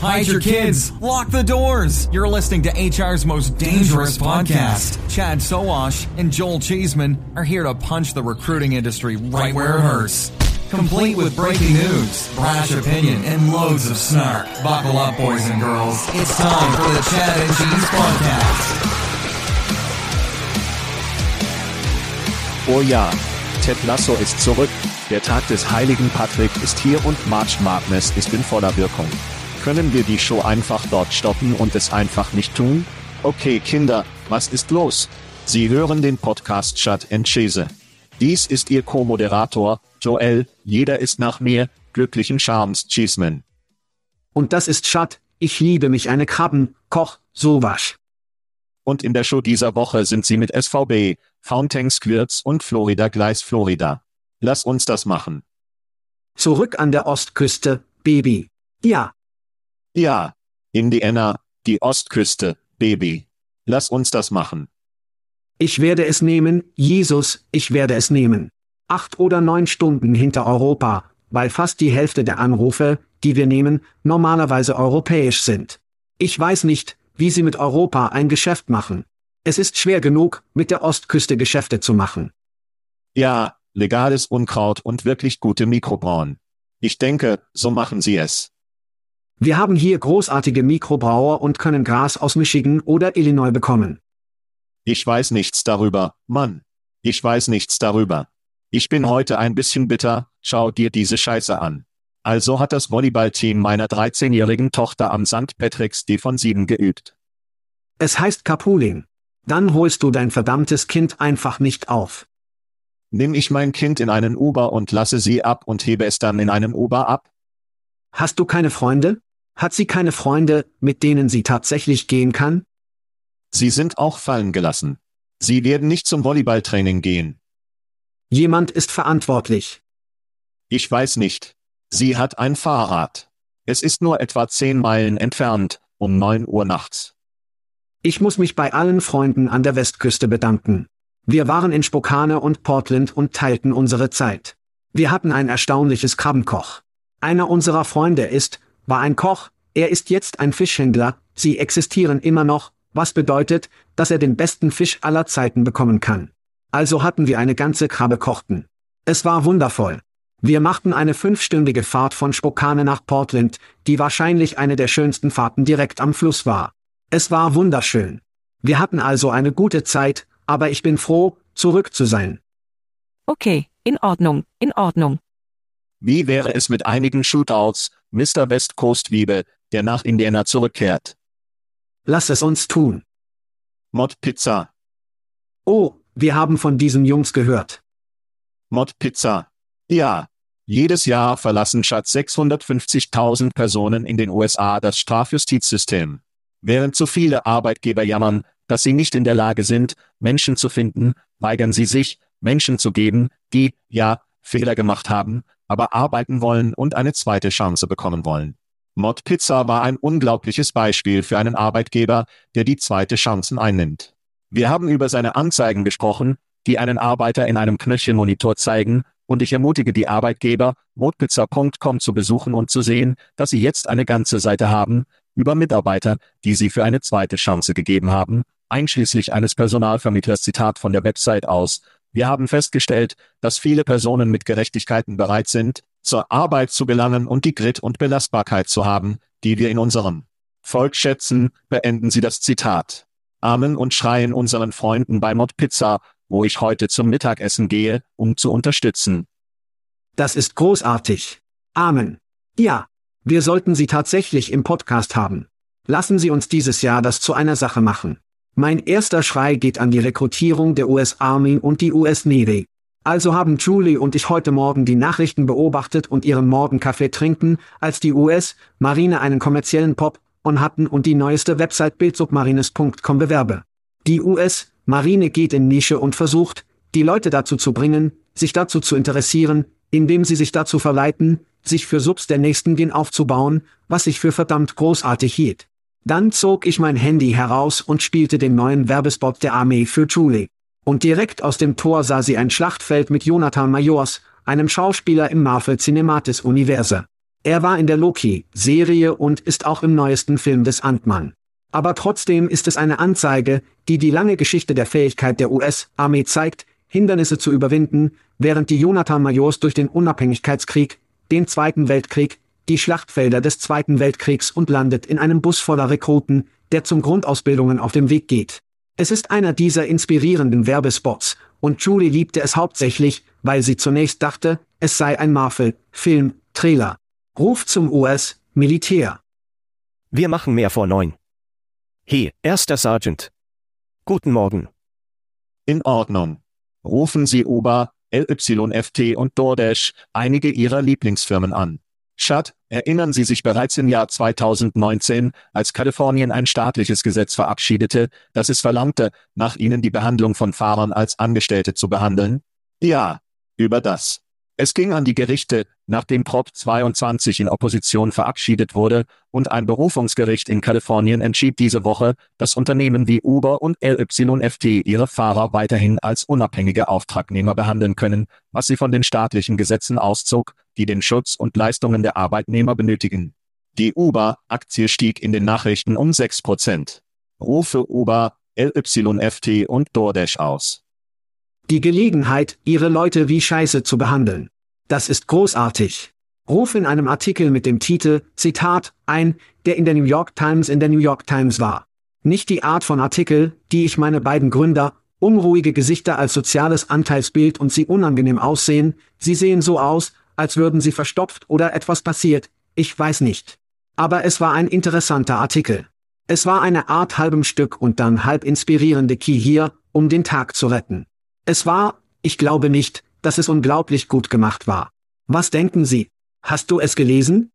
Hide your kids. Lock the doors. You're listening to HR's most dangerous podcast. Chad Soash and Joel Cheeseman are here to punch the recruiting industry right where it hurts complete with breaking news, brash opinion, and loads of snark. Buckle up, boys and girls. It's time for the Chad and Cheese Podcast. Oh ja, Ted Lasso ist zurück. Der Tag des heiligen Patrick ist hier und March Madness ist in voller Wirkung. Können wir die Show einfach dort stoppen und es einfach nicht tun? Okay, Kinder, was ist los? Sie hören den Podcast Chat and Chase. Dies ist Ihr Co-Moderator, Joel, jeder ist nach mir, glücklichen Charms Cheeseman. Und das ist Schad, ich liebe mich eine Krabben, Koch, sowas. Und in der Show dieser Woche sind sie mit SVB, Fountain Squirts und Florida Gleis Florida. Lass uns das machen. Zurück an der Ostküste, Baby. Ja. Ja. Indiana, die Ostküste, Baby. Lass uns das machen. Ich werde es nehmen, Jesus, ich werde es nehmen acht oder neun Stunden hinter Europa, weil fast die Hälfte der Anrufe, die wir nehmen, normalerweise europäisch sind. Ich weiß nicht, wie Sie mit Europa ein Geschäft machen. Es ist schwer genug, mit der Ostküste Geschäfte zu machen. Ja, legales Unkraut und wirklich gute Mikrobrauen. Ich denke, so machen Sie es. Wir haben hier großartige Mikrobrauer und können Gras aus Michigan oder Illinois bekommen. Ich weiß nichts darüber, Mann. Ich weiß nichts darüber. Ich bin heute ein bisschen bitter, schau dir diese Scheiße an. Also hat das Volleyballteam meiner 13-jährigen Tochter am St. Patrick's D von 7 geübt. Es heißt Carpooling. Dann holst du dein verdammtes Kind einfach nicht auf. Nimm ich mein Kind in einen Uber und lasse sie ab und hebe es dann in einem Uber ab? Hast du keine Freunde? Hat sie keine Freunde, mit denen sie tatsächlich gehen kann? Sie sind auch fallen gelassen. Sie werden nicht zum Volleyballtraining gehen. Jemand ist verantwortlich. Ich weiß nicht. Sie hat ein Fahrrad. Es ist nur etwa zehn Meilen entfernt, um neun Uhr nachts. Ich muss mich bei allen Freunden an der Westküste bedanken. Wir waren in Spokane und Portland und teilten unsere Zeit. Wir hatten ein erstaunliches Krabbenkoch. Einer unserer Freunde ist, war ein Koch, er ist jetzt ein Fischhändler, sie existieren immer noch, was bedeutet, dass er den besten Fisch aller Zeiten bekommen kann. Also hatten wir eine ganze Krabbe kochten. Es war wundervoll. Wir machten eine fünfstündige Fahrt von Spokane nach Portland, die wahrscheinlich eine der schönsten Fahrten direkt am Fluss war. Es war wunderschön. Wir hatten also eine gute Zeit, aber ich bin froh, zurück zu sein. Okay, in Ordnung, in Ordnung. Wie wäre es mit einigen Shootouts, Mr. West Coast Wiebe, der nach Indiana zurückkehrt? Lass es uns tun. Mod Pizza. Oh, wir haben von diesen Jungs gehört. Mod Pizza. Ja. Jedes Jahr verlassen statt 650.000 Personen in den USA das Strafjustizsystem. Während zu viele Arbeitgeber jammern, dass sie nicht in der Lage sind, Menschen zu finden, weigern sie sich, Menschen zu geben, die, ja, Fehler gemacht haben, aber arbeiten wollen und eine zweite Chance bekommen wollen. Mod Pizza war ein unglaubliches Beispiel für einen Arbeitgeber, der die zweite Chancen einnimmt. Wir haben über seine Anzeigen gesprochen, die einen Arbeiter in einem Knöchelmonitor zeigen, und ich ermutige die Arbeitgeber, modpizza.com zu besuchen und zu sehen, dass sie jetzt eine ganze Seite haben, über Mitarbeiter, die sie für eine zweite Chance gegeben haben, einschließlich eines Personalvermittlers Zitat von der Website aus. Wir haben festgestellt, dass viele Personen mit Gerechtigkeiten bereit sind, zur Arbeit zu gelangen und die Grit und Belastbarkeit zu haben, die wir in unserem Volk schätzen, beenden Sie das Zitat. Amen und schreien unseren Freunden bei Mod Pizza, wo ich heute zum Mittagessen gehe, um zu unterstützen. Das ist großartig. Amen. Ja, wir sollten Sie tatsächlich im Podcast haben. Lassen Sie uns dieses Jahr das zu einer Sache machen. Mein erster Schrei geht an die Rekrutierung der US Army und die US Navy. Also haben Julie und ich heute Morgen die Nachrichten beobachtet und ihren Morgenkaffee trinken, als die US Marine einen kommerziellen Pop on hatten und die neueste Website bildsubmarines.com bewerbe. Die US Marine geht in Nische und versucht, die Leute dazu zu bringen, sich dazu zu interessieren, indem sie sich dazu verleiten, sich für Subs der nächsten Gen aufzubauen, was ich für verdammt großartig hielt. Dann zog ich mein Handy heraus und spielte den neuen Werbespot der Armee für Julie. Und direkt aus dem Tor sah sie ein Schlachtfeld mit Jonathan Majors, einem Schauspieler im Marvel Cinematis Universe. Er war in der Loki-Serie und ist auch im neuesten Film des Ant-Man. Aber trotzdem ist es eine Anzeige, die die lange Geschichte der Fähigkeit der US-Armee zeigt, Hindernisse zu überwinden, während die Jonathan Majors durch den Unabhängigkeitskrieg, den Zweiten Weltkrieg, die Schlachtfelder des Zweiten Weltkriegs und landet in einem Bus voller Rekruten, der zum Grundausbildungen auf dem Weg geht. Es ist einer dieser inspirierenden Werbespots, und Julie liebte es hauptsächlich, weil sie zunächst dachte, es sei ein Marvel-Film, Trailer. Ruf zum US-Militär. Wir machen mehr vor neun. Hey, erster Sergeant. Guten Morgen. In Ordnung. Rufen Sie Uber, LYFT und DoorDash, einige Ihrer Lieblingsfirmen an. Schad, erinnern Sie sich bereits im Jahr 2019, als Kalifornien ein staatliches Gesetz verabschiedete, das es verlangte, nach ihnen die Behandlung von Fahrern als Angestellte zu behandeln? Ja, über das. Es ging an die Gerichte, nachdem Prop 22 in Opposition verabschiedet wurde, und ein Berufungsgericht in Kalifornien entschied diese Woche, dass Unternehmen wie Uber und LYFT ihre Fahrer weiterhin als unabhängige Auftragnehmer behandeln können, was sie von den staatlichen Gesetzen auszog, die den Schutz und Leistungen der Arbeitnehmer benötigen. Die Uber-Aktie stieg in den Nachrichten um 6%. Rufe Uber, LYFT und DoorDash aus die Gelegenheit, ihre Leute wie Scheiße zu behandeln. Das ist großartig. Ruf in einem Artikel mit dem Titel, Zitat, ein, der in der New York Times in der New York Times war. Nicht die Art von Artikel, die ich meine beiden Gründer, unruhige Gesichter als soziales Anteilsbild und sie unangenehm aussehen, sie sehen so aus, als würden sie verstopft oder etwas passiert, ich weiß nicht. Aber es war ein interessanter Artikel. Es war eine Art halbem Stück und dann halb inspirierende Key hier, um den Tag zu retten. Es war, ich glaube nicht, dass es unglaublich gut gemacht war. Was denken Sie? Hast du es gelesen?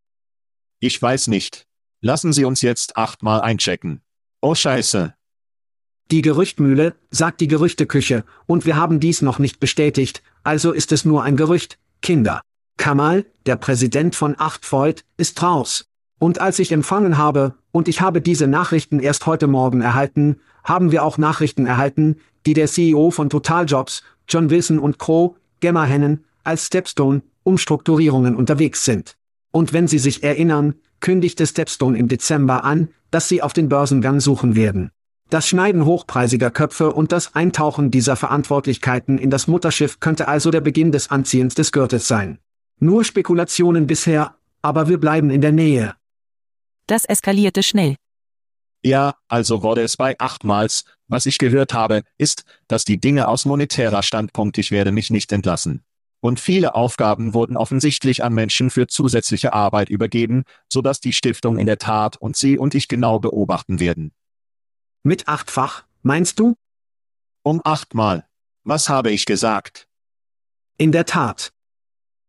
Ich weiß nicht. Lassen Sie uns jetzt achtmal einchecken. Oh Scheiße. Die Gerüchtmühle, sagt die Gerüchteküche, und wir haben dies noch nicht bestätigt, also ist es nur ein Gerücht, Kinder. Kamal, der Präsident von Achtfold, ist raus. Und als ich empfangen habe, und ich habe diese Nachrichten erst heute Morgen erhalten, haben wir auch Nachrichten erhalten, die der CEO von Total Jobs, John Wilson und Co., Gemma Hennen, als Stepstone, Umstrukturierungen unterwegs sind. Und wenn Sie sich erinnern, kündigte Stepstone im Dezember an, dass sie auf den Börsengang suchen werden. Das Schneiden hochpreisiger Köpfe und das Eintauchen dieser Verantwortlichkeiten in das Mutterschiff könnte also der Beginn des Anziehens des Gürtels sein. Nur Spekulationen bisher, aber wir bleiben in der Nähe. Das eskalierte schnell. Ja, also wurde es bei achtmals, was ich gehört habe, ist, dass die Dinge aus monetärer Standpunkt ich werde mich nicht entlassen. Und viele Aufgaben wurden offensichtlich an Menschen für zusätzliche Arbeit übergeben, so dass die Stiftung in der Tat und Sie und ich genau beobachten werden. Mit achtfach, meinst du? Um achtmal. Was habe ich gesagt? In der Tat.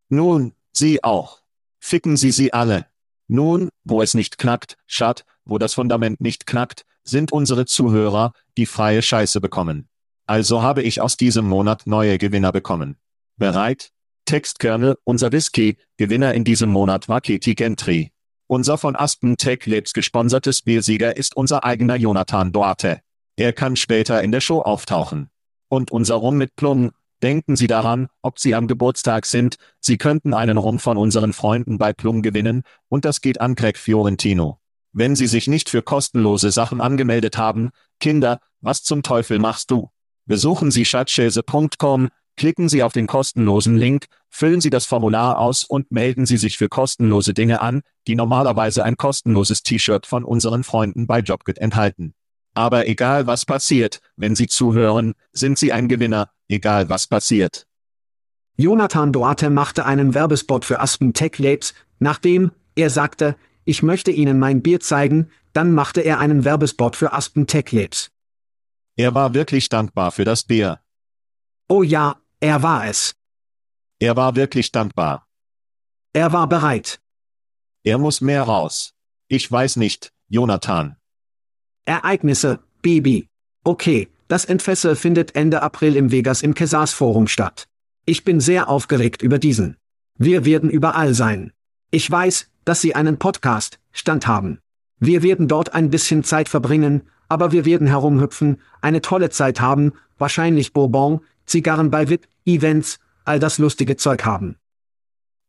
Nun, Sie auch. Ficken Sie sie alle. Nun, wo es nicht knackt, Schat, wo das Fundament nicht knackt, sind unsere Zuhörer, die freie Scheiße bekommen. Also habe ich aus diesem Monat neue Gewinner bekommen. Bereit? Textkernel, unser Whisky, Gewinner in diesem Monat war Katie Gentry. Unser von Aspen Tech Labs gesponsertes Biersieger ist unser eigener Jonathan Duarte. Er kann später in der Show auftauchen. Und unser Rum mit Plum, denken Sie daran, ob Sie am Geburtstag sind, Sie könnten einen Rum von unseren Freunden bei Plum gewinnen, und das geht an Craig Fiorentino. Wenn Sie sich nicht für kostenlose Sachen angemeldet haben, Kinder, was zum Teufel machst du? Besuchen Sie schatzschäse.com, klicken Sie auf den kostenlosen Link, füllen Sie das Formular aus und melden Sie sich für kostenlose Dinge an, die normalerweise ein kostenloses T-Shirt von unseren Freunden bei JobGet enthalten. Aber egal was passiert, wenn Sie zuhören, sind Sie ein Gewinner, egal was passiert. Jonathan Duarte machte einen Werbespot für Aspen Tech Labs, nachdem, er sagte, ich möchte Ihnen mein Bier zeigen, dann machte er einen Werbespot für Aspen Tech Labs. Er war wirklich dankbar für das Bier. Oh ja, er war es. Er war wirklich dankbar. Er war bereit. Er muss mehr raus. Ich weiß nicht, Jonathan. Ereignisse, Baby. Okay, das Entfessel findet Ende April im Vegas im Kesars Forum statt. Ich bin sehr aufgeregt über diesen. Wir werden überall sein. Ich weiß, dass Sie einen Podcast, Stand haben. Wir werden dort ein bisschen Zeit verbringen, aber wir werden herumhüpfen, eine tolle Zeit haben, wahrscheinlich Bourbon, Zigarren bei VIP, Events, all das lustige Zeug haben.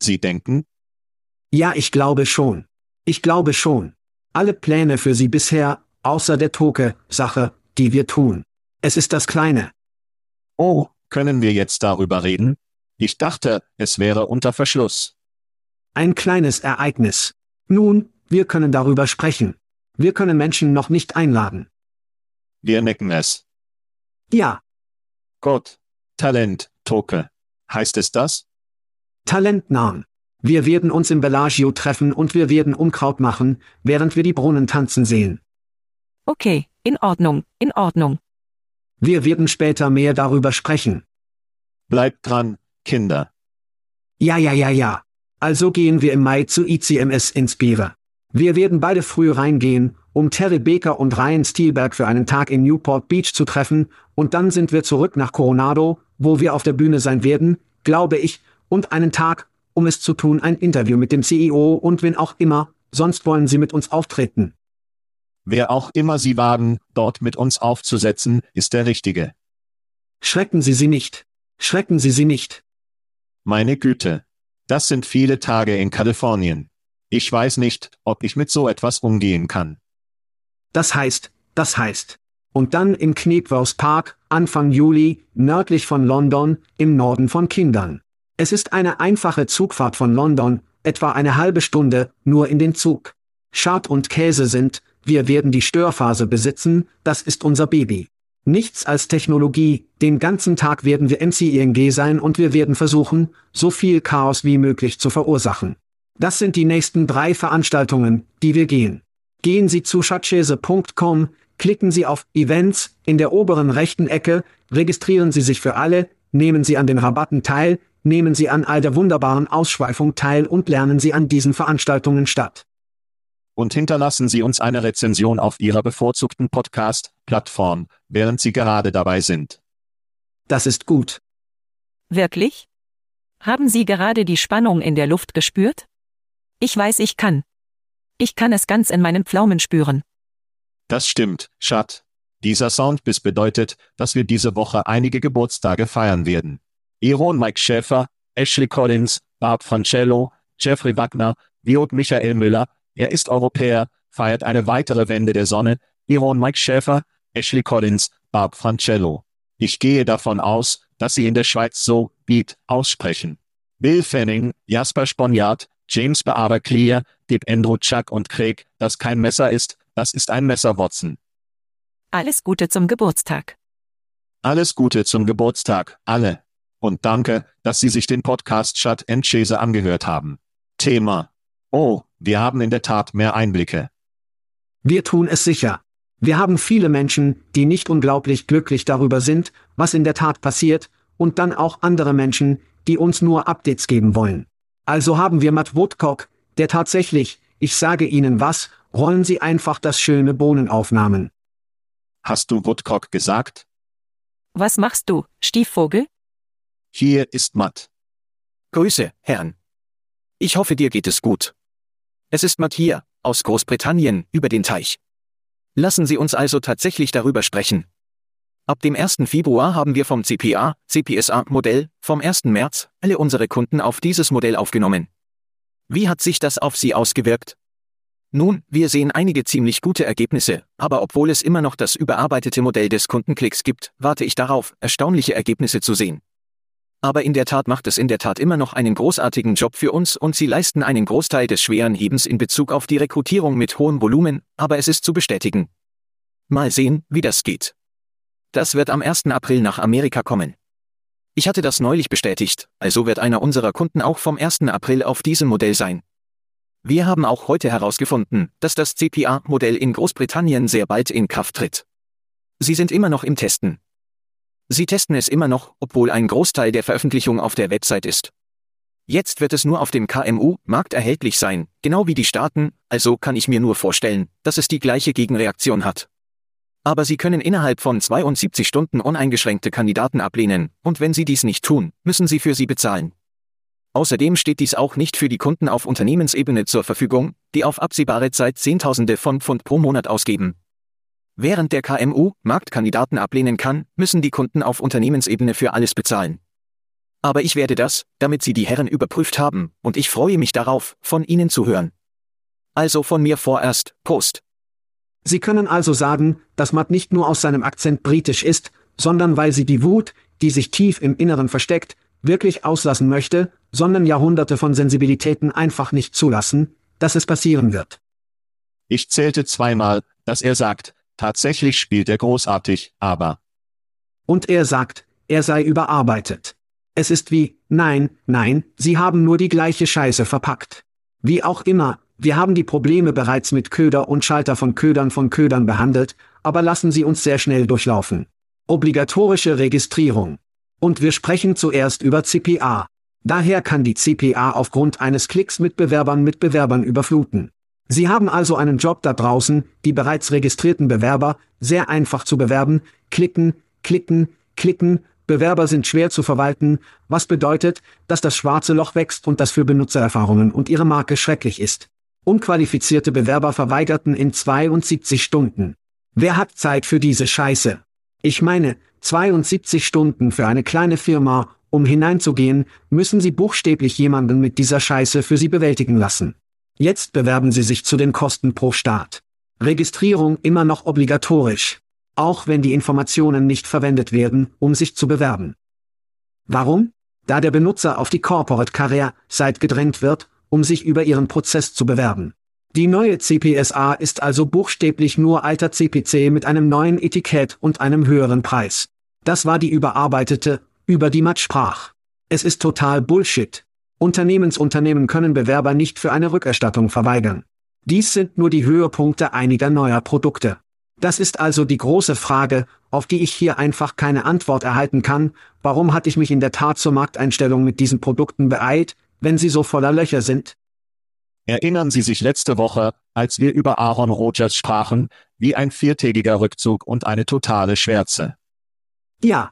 Sie denken? Ja, ich glaube schon. Ich glaube schon. Alle Pläne für Sie bisher, außer der Toke-Sache, die wir tun. Es ist das Kleine. Oh, können wir jetzt darüber reden? Ich dachte, es wäre unter Verschluss. Ein kleines Ereignis. Nun, wir können darüber sprechen. Wir können Menschen noch nicht einladen. Wir necken es. Ja, Gott. Talent, Toke. Heißt es das? Talentnahen. Wir werden uns im Bellagio treffen und wir werden Unkraut machen, während wir die Brunnen tanzen sehen. Okay, in Ordnung, in Ordnung. Wir werden später mehr darüber sprechen. Bleibt dran, Kinder. Ja, ja, ja, ja. Also gehen wir im Mai zu ICMS Inspire. Wir werden beide früh reingehen, um Terry Baker und Ryan Stielberg für einen Tag in Newport Beach zu treffen, und dann sind wir zurück nach Coronado, wo wir auf der Bühne sein werden, glaube ich, und einen Tag, um es zu tun, ein Interview mit dem CEO und wen auch immer, sonst wollen sie mit uns auftreten. Wer auch immer Sie wagen, dort mit uns aufzusetzen, ist der Richtige. Schrecken Sie sie nicht. Schrecken Sie sie nicht. Meine Güte. Das sind viele Tage in Kalifornien. Ich weiß nicht, ob ich mit so etwas umgehen kann. Das heißt, das heißt. Und dann im Knebworth Park, Anfang Juli, nördlich von London, im Norden von Kindern. Es ist eine einfache Zugfahrt von London, etwa eine halbe Stunde, nur in den Zug. Schad und Käse sind, wir werden die Störphase besitzen, das ist unser Baby. Nichts als Technologie, den ganzen Tag werden wir MCING sein und wir werden versuchen, so viel Chaos wie möglich zu verursachen. Das sind die nächsten drei Veranstaltungen, die wir gehen. Gehen Sie zu schatzschäse.com, klicken Sie auf Events in der oberen rechten Ecke, registrieren Sie sich für alle, nehmen Sie an den Rabatten teil, nehmen Sie an all der wunderbaren Ausschweifung teil und lernen Sie an diesen Veranstaltungen statt. Und hinterlassen Sie uns eine Rezension auf Ihrer bevorzugten Podcast-Plattform, während Sie gerade dabei sind. Das ist gut. Wirklich? Haben Sie gerade die Spannung in der Luft gespürt? Ich weiß, ich kann. Ich kann es ganz in meinen Pflaumen spüren. Das stimmt, Schat. Dieser Soundbiss bedeutet, dass wir diese Woche einige Geburtstage feiern werden. Iron Mike Schäfer, Ashley Collins, Barb Francello, Jeffrey Wagner, Viot Michael Müller, er ist Europäer, feiert eine weitere Wende der Sonne, Iron Mike Schäfer, Ashley Collins, Barb Francello. Ich gehe davon aus, dass sie in der Schweiz so Beat aussprechen. Bill Fanning, Jasper Sponiard, James Beaver Clear, Dip Andrew Chuck und Craig, das kein Messer ist, das ist ein Messer Watson. Alles Gute zum Geburtstag. Alles Gute zum Geburtstag, alle. Und danke, dass Sie sich den Podcast Shut and Chase angehört haben. Thema. Oh, wir haben in der Tat mehr Einblicke. Wir tun es sicher. Wir haben viele Menschen, die nicht unglaublich glücklich darüber sind, was in der Tat passiert, und dann auch andere Menschen, die uns nur Updates geben wollen. Also haben wir Matt Woodcock, der tatsächlich, ich sage Ihnen was, rollen Sie einfach das schöne Bohnenaufnahmen. Hast du Woodcock gesagt? Was machst du, Stiefvogel? Hier ist Matt. Grüße, Herrn. Ich hoffe, dir geht es gut. Es ist hier, aus Großbritannien, über den Teich. Lassen Sie uns also tatsächlich darüber sprechen. Ab dem 1. Februar haben wir vom CPA, CPSA-Modell, vom 1. März, alle unsere Kunden auf dieses Modell aufgenommen. Wie hat sich das auf Sie ausgewirkt? Nun, wir sehen einige ziemlich gute Ergebnisse, aber obwohl es immer noch das überarbeitete Modell des Kundenklicks gibt, warte ich darauf, erstaunliche Ergebnisse zu sehen. Aber in der Tat macht es in der Tat immer noch einen großartigen Job für uns und sie leisten einen Großteil des schweren Hebens in Bezug auf die Rekrutierung mit hohem Volumen, aber es ist zu bestätigen. Mal sehen, wie das geht. Das wird am 1. April nach Amerika kommen. Ich hatte das neulich bestätigt, also wird einer unserer Kunden auch vom 1. April auf diesem Modell sein. Wir haben auch heute herausgefunden, dass das CPA-Modell in Großbritannien sehr bald in Kraft tritt. Sie sind immer noch im Testen, Sie testen es immer noch, obwohl ein Großteil der Veröffentlichung auf der Website ist. Jetzt wird es nur auf dem KMU-Markt erhältlich sein, genau wie die Staaten, also kann ich mir nur vorstellen, dass es die gleiche Gegenreaktion hat. Aber Sie können innerhalb von 72 Stunden uneingeschränkte Kandidaten ablehnen, und wenn Sie dies nicht tun, müssen Sie für sie bezahlen. Außerdem steht dies auch nicht für die Kunden auf Unternehmensebene zur Verfügung, die auf absehbare Zeit Zehntausende von Pfund pro Monat ausgeben. Während der KMU Marktkandidaten ablehnen kann, müssen die Kunden auf Unternehmensebene für alles bezahlen. Aber ich werde das, damit Sie die Herren überprüft haben, und ich freue mich darauf, von Ihnen zu hören. Also von mir vorerst, Post. Sie können also sagen, dass Matt nicht nur aus seinem Akzent britisch ist, sondern weil sie die Wut, die sich tief im Inneren versteckt, wirklich auslassen möchte, sondern Jahrhunderte von Sensibilitäten einfach nicht zulassen, dass es passieren wird. Ich zählte zweimal, dass er sagt, Tatsächlich spielt er großartig, aber. Und er sagt, er sei überarbeitet. Es ist wie, nein, nein, Sie haben nur die gleiche Scheiße verpackt. Wie auch immer, wir haben die Probleme bereits mit Köder und Schalter von Ködern von Ködern behandelt, aber lassen Sie uns sehr schnell durchlaufen. Obligatorische Registrierung. Und wir sprechen zuerst über CPA. Daher kann die CPA aufgrund eines Klicks mit Bewerbern mit Bewerbern überfluten. Sie haben also einen Job da draußen, die bereits registrierten Bewerber, sehr einfach zu bewerben, klicken, klicken, klicken, Bewerber sind schwer zu verwalten, was bedeutet, dass das schwarze Loch wächst und das für Benutzererfahrungen und ihre Marke schrecklich ist. Unqualifizierte Bewerber verweigerten in 72 Stunden. Wer hat Zeit für diese Scheiße? Ich meine, 72 Stunden für eine kleine Firma, um hineinzugehen, müssen Sie buchstäblich jemanden mit dieser Scheiße für Sie bewältigen lassen. Jetzt bewerben Sie sich zu den Kosten pro Start. Registrierung immer noch obligatorisch. Auch wenn die Informationen nicht verwendet werden, um sich zu bewerben. Warum? Da der Benutzer auf die Corporate Career Site gedrängt wird, um sich über ihren Prozess zu bewerben. Die neue CPSA ist also buchstäblich nur alter CPC mit einem neuen Etikett und einem höheren Preis. Das war die überarbeitete, über die Matt sprach. Es ist total Bullshit. Unternehmensunternehmen können Bewerber nicht für eine Rückerstattung verweigern. Dies sind nur die Höhepunkte einiger neuer Produkte. Das ist also die große Frage, auf die ich hier einfach keine Antwort erhalten kann, warum hatte ich mich in der Tat zur Markteinstellung mit diesen Produkten beeilt, wenn sie so voller Löcher sind? Erinnern Sie sich letzte Woche, als wir über Aaron Rodgers sprachen, wie ein viertägiger Rückzug und eine totale Schwärze? Ja.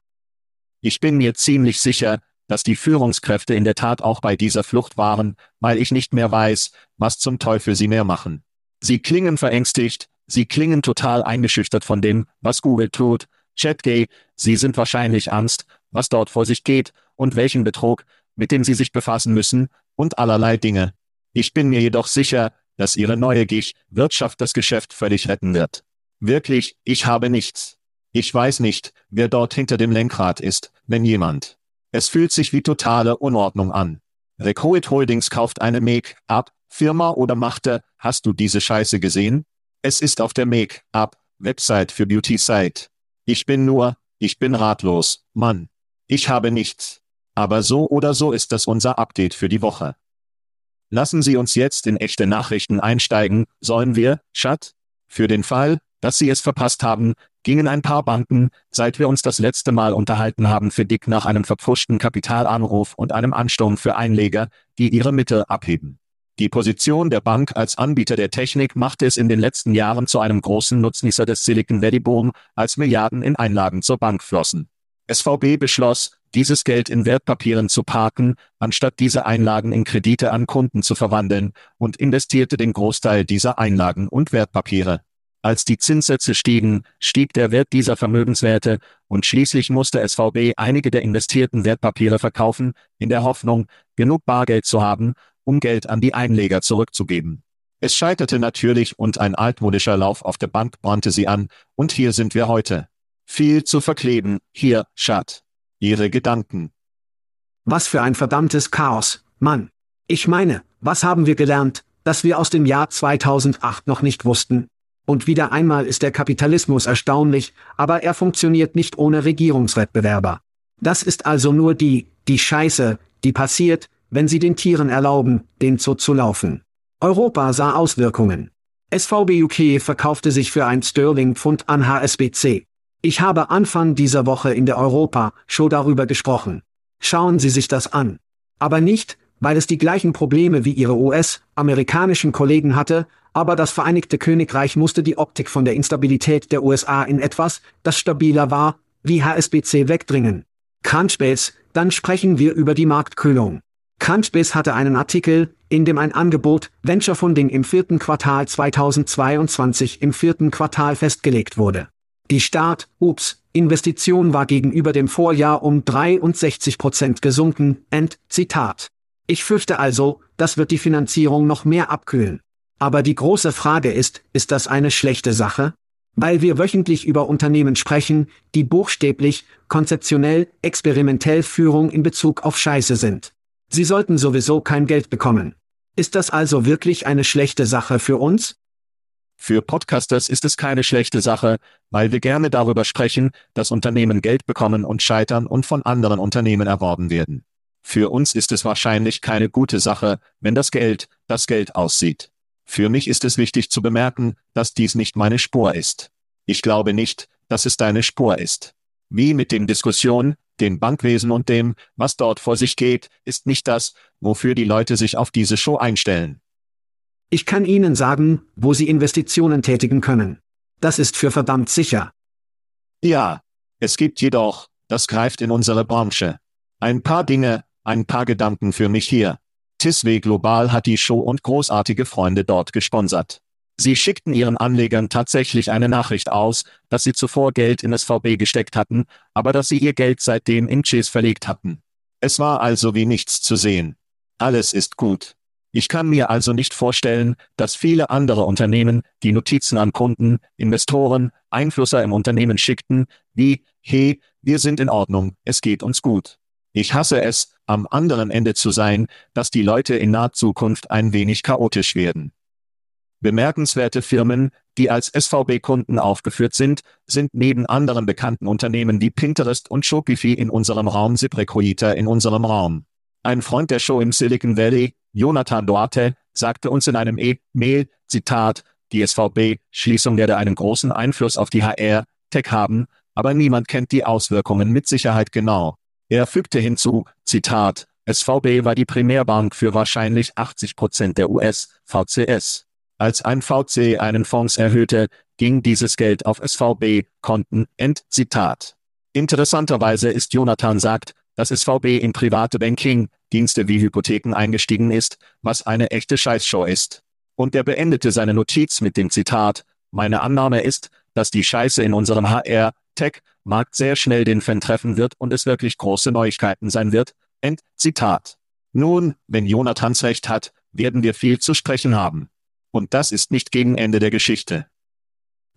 Ich bin mir ziemlich sicher, dass die Führungskräfte in der Tat auch bei dieser Flucht waren, weil ich nicht mehr weiß, was zum Teufel sie mehr machen. Sie klingen verängstigt, sie klingen total eingeschüchtert von dem, was Google tut, ChatGay, sie sind wahrscheinlich Angst, was dort vor sich geht, und welchen Betrug, mit dem sie sich befassen müssen, und allerlei Dinge. Ich bin mir jedoch sicher, dass ihre neue Gich-Wirtschaft das Geschäft völlig retten wird. Wirklich, ich habe nichts. Ich weiß nicht, wer dort hinter dem Lenkrad ist, wenn jemand. Es fühlt sich wie totale Unordnung an. Recruit Holdings kauft eine Make-up-Firma oder machte, hast du diese Scheiße gesehen? Es ist auf der Make-up-Website für Beauty-Site. Ich bin nur, ich bin ratlos, Mann. Ich habe nichts. Aber so oder so ist das unser Update für die Woche. Lassen Sie uns jetzt in echte Nachrichten einsteigen, sollen wir, Chat? Für den Fall, dass Sie es verpasst haben, gingen ein paar Banken, seit wir uns das letzte Mal unterhalten haben, für dick nach einem verpfuschten Kapitalanruf und einem Ansturm für Einleger, die ihre Mittel abheben. Die Position der Bank als Anbieter der Technik machte es in den letzten Jahren zu einem großen Nutznießer des Silicon Valley Boom, als Milliarden in Einlagen zur Bank flossen. SVB beschloss, dieses Geld in Wertpapieren zu parken, anstatt diese Einlagen in Kredite an Kunden zu verwandeln, und investierte den Großteil dieser Einlagen und Wertpapiere. Als die Zinssätze stiegen, stieg der Wert dieser Vermögenswerte, und schließlich musste SVB einige der investierten Wertpapiere verkaufen, in der Hoffnung, genug Bargeld zu haben, um Geld an die Einleger zurückzugeben. Es scheiterte natürlich und ein altmodischer Lauf auf der Bank brannte sie an, und hier sind wir heute. Viel zu verkleben, hier, Schad. Ihre Gedanken. Was für ein verdammtes Chaos, Mann. Ich meine, was haben wir gelernt, dass wir aus dem Jahr 2008 noch nicht wussten? Und wieder einmal ist der Kapitalismus erstaunlich, aber er funktioniert nicht ohne Regierungswettbewerber. Das ist also nur die, die Scheiße, die passiert, wenn sie den Tieren erlauben, den Zoo zu laufen. Europa sah Auswirkungen. SVB UK verkaufte sich für ein Sterling Pfund an HSBC. Ich habe Anfang dieser Woche in der Europa-Show darüber gesprochen. Schauen Sie sich das an. Aber nicht, weil es die gleichen Probleme wie Ihre US-amerikanischen Kollegen hatte, aber das Vereinigte Königreich musste die Optik von der Instabilität der USA in etwas, das stabiler war, wie HSBC wegdringen. Crunchbase, dann sprechen wir über die Marktkühlung. Crunchbase hatte einen Artikel, in dem ein Angebot, Venture Funding im vierten Quartal 2022 im vierten Quartal festgelegt wurde. Die Start, ups, Investition war gegenüber dem Vorjahr um 63 Prozent gesunken, End, Zitat. Ich fürchte also, das wird die Finanzierung noch mehr abkühlen. Aber die große Frage ist, ist das eine schlechte Sache? Weil wir wöchentlich über Unternehmen sprechen, die buchstäblich, konzeptionell, experimentell Führung in Bezug auf Scheiße sind. Sie sollten sowieso kein Geld bekommen. Ist das also wirklich eine schlechte Sache für uns? Für Podcasters ist es keine schlechte Sache, weil wir gerne darüber sprechen, dass Unternehmen Geld bekommen und scheitern und von anderen Unternehmen erworben werden. Für uns ist es wahrscheinlich keine gute Sache, wenn das Geld, das Geld aussieht. Für mich ist es wichtig zu bemerken, dass dies nicht meine Spur ist. Ich glaube nicht, dass es deine Spur ist. Wie mit den Diskussionen, dem Bankwesen und dem, was dort vor sich geht, ist nicht das, wofür die Leute sich auf diese Show einstellen. Ich kann Ihnen sagen, wo Sie Investitionen tätigen können. Das ist für verdammt sicher. Ja, es gibt jedoch, das greift in unsere Branche. Ein paar Dinge, ein paar Gedanken für mich hier. Tisway Global hat die Show und großartige Freunde dort gesponsert. Sie schickten ihren Anlegern tatsächlich eine Nachricht aus, dass sie zuvor Geld in SVB gesteckt hatten, aber dass sie ihr Geld seitdem in Chase verlegt hatten. Es war also wie nichts zu sehen. Alles ist gut. Ich kann mir also nicht vorstellen, dass viele andere Unternehmen, die Notizen an Kunden, Investoren, Einflusser im Unternehmen schickten, wie, hey, wir sind in Ordnung, es geht uns gut. Ich hasse es, am anderen Ende zu sein, dass die Leute in naher Zukunft ein wenig chaotisch werden. Bemerkenswerte Firmen, die als SVB-Kunden aufgeführt sind, sind neben anderen bekannten Unternehmen wie Pinterest und Shopify in unserem Raum ZipRecruiter in unserem Raum. Ein Freund der Show im Silicon Valley, Jonathan Duarte, sagte uns in einem E-Mail, Zitat, die SVB-Schließung werde einen großen Einfluss auf die HR-Tech haben, aber niemand kennt die Auswirkungen mit Sicherheit genau. Er fügte hinzu, Zitat, SVB war die Primärbank für wahrscheinlich 80 Prozent der US-VCS. Als ein VC einen Fonds erhöhte, ging dieses Geld auf SVB-Konten, End Zitat. Interessanterweise ist Jonathan sagt, dass SVB in private Banking-Dienste wie Hypotheken eingestiegen ist, was eine echte Scheißshow ist. Und er beendete seine Notiz mit dem Zitat, meine Annahme ist, dass die Scheiße in unserem HR-Tech-Markt sehr schnell den Fan treffen wird und es wirklich große Neuigkeiten sein wird. End Zitat. Nun, wenn Jonathans recht hat, werden wir viel zu sprechen haben. Und das ist nicht gegen Ende der Geschichte.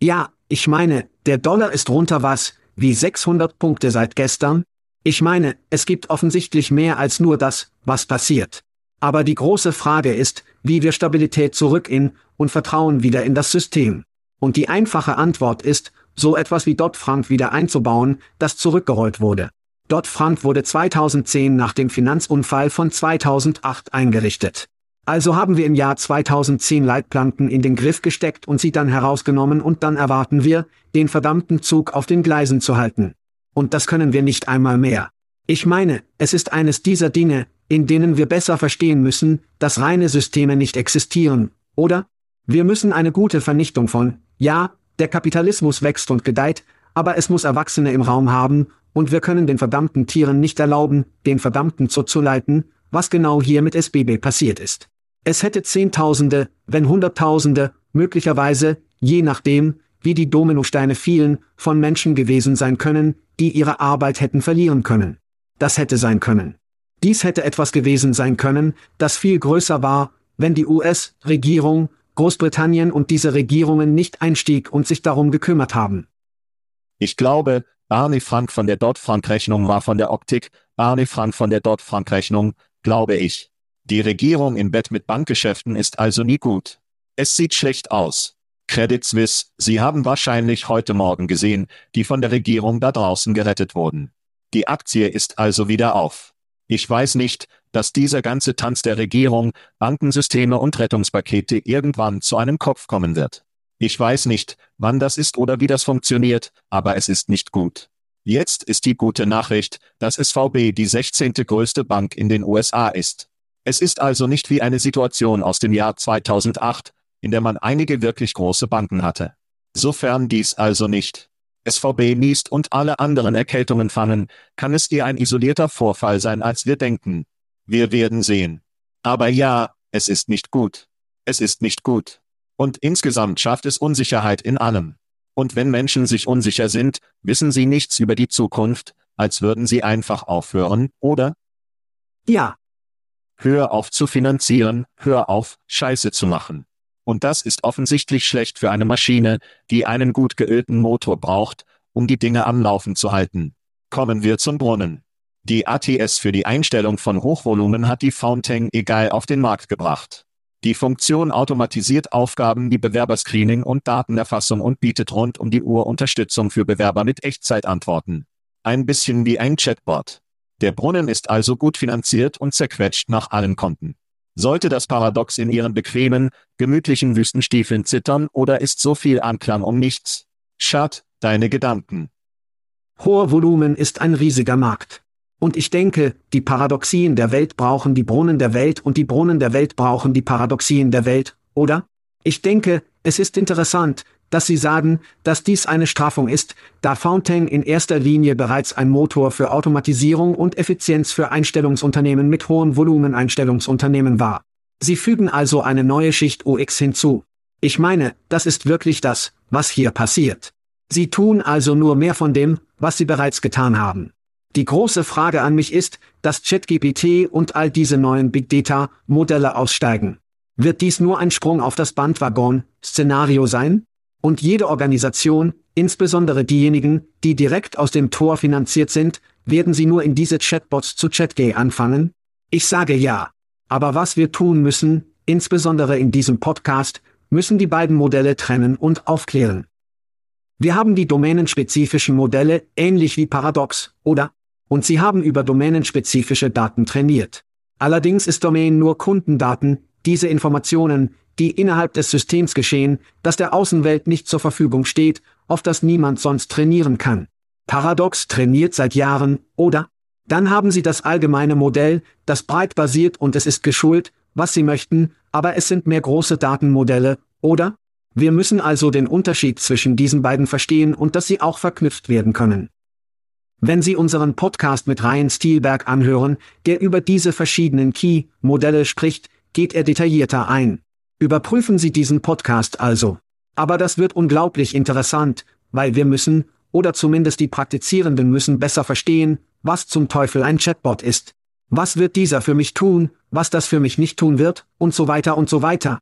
Ja, ich meine, der Dollar ist runter was, wie 600 Punkte seit gestern, ich meine, es gibt offensichtlich mehr als nur das, was passiert. Aber die große Frage ist, wie wir Stabilität zurück in und Vertrauen wieder in das System. Und die einfache Antwort ist, so etwas wie Dodd-Frank wieder einzubauen, das zurückgerollt wurde. Dodd-Frank wurde 2010 nach dem Finanzunfall von 2008 eingerichtet. Also haben wir im Jahr 2010 Leitplanken in den Griff gesteckt und sie dann herausgenommen und dann erwarten wir, den verdammten Zug auf den Gleisen zu halten. Und das können wir nicht einmal mehr. Ich meine, es ist eines dieser Dinge, in denen wir besser verstehen müssen, dass reine Systeme nicht existieren, oder? Wir müssen eine gute Vernichtung von, ja, der Kapitalismus wächst und gedeiht, aber es muss Erwachsene im Raum haben, und wir können den verdammten Tieren nicht erlauben, den verdammten Zoo zu leiten, was genau hier mit SBB passiert ist. Es hätte Zehntausende, wenn Hunderttausende, möglicherweise, je nachdem, wie die Dominosteine fielen, von Menschen gewesen sein können, die ihre Arbeit hätten verlieren können. Das hätte sein können. Dies hätte etwas gewesen sein können, das viel größer war, wenn die US-Regierung, Großbritannien und diese Regierungen nicht einstieg und sich darum gekümmert haben. Ich glaube, Arne Frank von der Dodd-Frank-Rechnung war von der Optik, Arne Frank von der Dodd-Frank-Rechnung, glaube ich. Die Regierung im Bett mit Bankgeschäften ist also nie gut. Es sieht schlecht aus. Credit Suisse, Sie haben wahrscheinlich heute Morgen gesehen, die von der Regierung da draußen gerettet wurden. Die Aktie ist also wieder auf. Ich weiß nicht, dass dieser ganze Tanz der Regierung, Bankensysteme und Rettungspakete irgendwann zu einem Kopf kommen wird. Ich weiß nicht, wann das ist oder wie das funktioniert, aber es ist nicht gut. Jetzt ist die gute Nachricht, dass SVB die 16. größte Bank in den USA ist. Es ist also nicht wie eine Situation aus dem Jahr 2008, in der man einige wirklich große Banken hatte. Sofern dies also nicht SVB niest und alle anderen Erkältungen fangen, kann es eher ein isolierter Vorfall sein, als wir denken. Wir werden sehen. Aber ja, es ist nicht gut. Es ist nicht gut. Und insgesamt schafft es Unsicherheit in allem. Und wenn Menschen sich unsicher sind, wissen sie nichts über die Zukunft, als würden sie einfach aufhören, oder? Ja. Hör auf zu finanzieren, hör auf, Scheiße zu machen. Und das ist offensichtlich schlecht für eine Maschine, die einen gut geölten Motor braucht, um die Dinge am Laufen zu halten. Kommen wir zum Brunnen. Die ATS für die Einstellung von Hochvolumen hat die Fountain egal auf den Markt gebracht. Die Funktion automatisiert Aufgaben wie Bewerberscreening und Datenerfassung und bietet rund um die Uhr Unterstützung für Bewerber mit Echtzeitantworten. Ein bisschen wie ein Chatbot. Der Brunnen ist also gut finanziert und zerquetscht nach allen Konten. Sollte das Paradox in ihren bequemen, gemütlichen Wüstenstiefeln zittern oder ist so viel Anklang um nichts? Schad, deine Gedanken. Hoher Volumen ist ein riesiger Markt. Und ich denke, die Paradoxien der Welt brauchen die Brunnen der Welt und die Brunnen der Welt brauchen die Paradoxien der Welt, oder? Ich denke, es ist interessant, dass Sie sagen, dass dies eine Strafung ist, da Fountain in erster Linie bereits ein Motor für Automatisierung und Effizienz für Einstellungsunternehmen mit hohem Volumen Einstellungsunternehmen war. Sie fügen also eine neue Schicht UX hinzu. Ich meine, das ist wirklich das, was hier passiert. Sie tun also nur mehr von dem, was Sie bereits getan haben. Die große Frage an mich ist, dass ChatGPT und all diese neuen Big Data Modelle aussteigen. Wird dies nur ein Sprung auf das Bandwaggon-Szenario sein? Und jede Organisation, insbesondere diejenigen, die direkt aus dem Tor finanziert sind, werden sie nur in diese Chatbots zu ChatGay anfangen? Ich sage ja. Aber was wir tun müssen, insbesondere in diesem Podcast, müssen die beiden Modelle trennen und aufklären. Wir haben die domänenspezifischen Modelle, ähnlich wie Paradox, oder? Und sie haben über domänenspezifische Daten trainiert. Allerdings ist Domain nur Kundendaten, diese Informationen, die innerhalb des Systems geschehen, das der Außenwelt nicht zur Verfügung steht, auf das niemand sonst trainieren kann. Paradox trainiert seit Jahren, oder? Dann haben Sie das allgemeine Modell, das breit basiert und es ist geschult, was Sie möchten, aber es sind mehr große Datenmodelle, oder? Wir müssen also den Unterschied zwischen diesen beiden verstehen und dass sie auch verknüpft werden können. Wenn Sie unseren Podcast mit Ryan Stielberg anhören, der über diese verschiedenen Key-Modelle spricht, geht er detaillierter ein. Überprüfen Sie diesen Podcast also. Aber das wird unglaublich interessant, weil wir müssen, oder zumindest die Praktizierenden müssen besser verstehen, was zum Teufel ein Chatbot ist. Was wird dieser für mich tun, was das für mich nicht tun wird, und so weiter und so weiter.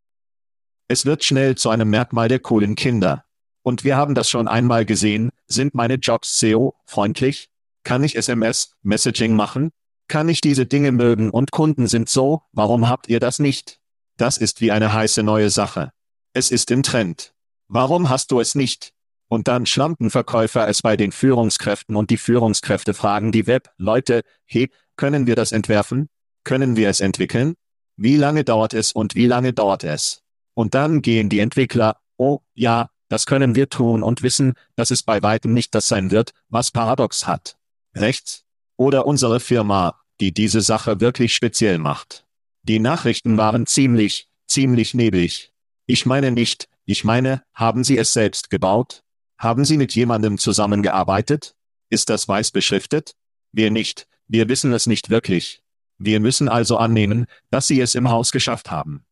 Es wird schnell zu einem Merkmal der coolen Kinder. Und wir haben das schon einmal gesehen, sind meine Jobs SEO-freundlich? Kann ich SMS-Messaging machen? Kann ich diese Dinge mögen und Kunden sind so, warum habt ihr das nicht? Das ist wie eine heiße neue Sache. Es ist im Trend. Warum hast du es nicht? Und dann Schlampenverkäufer es bei den Führungskräften und die Führungskräfte fragen die Web-Leute, hey, können wir das entwerfen? Können wir es entwickeln? Wie lange dauert es und wie lange dauert es? Und dann gehen die Entwickler, oh, ja, das können wir tun und wissen, dass es bei weitem nicht das sein wird, was Paradox hat. Rechts? Oder unsere Firma, die diese Sache wirklich speziell macht. Die Nachrichten waren ziemlich, ziemlich neblig. Ich meine nicht, ich meine, haben Sie es selbst gebaut? Haben Sie mit jemandem zusammengearbeitet? Ist das weiß beschriftet? Wir nicht, wir wissen es nicht wirklich. Wir müssen also annehmen, dass Sie es im Haus geschafft haben.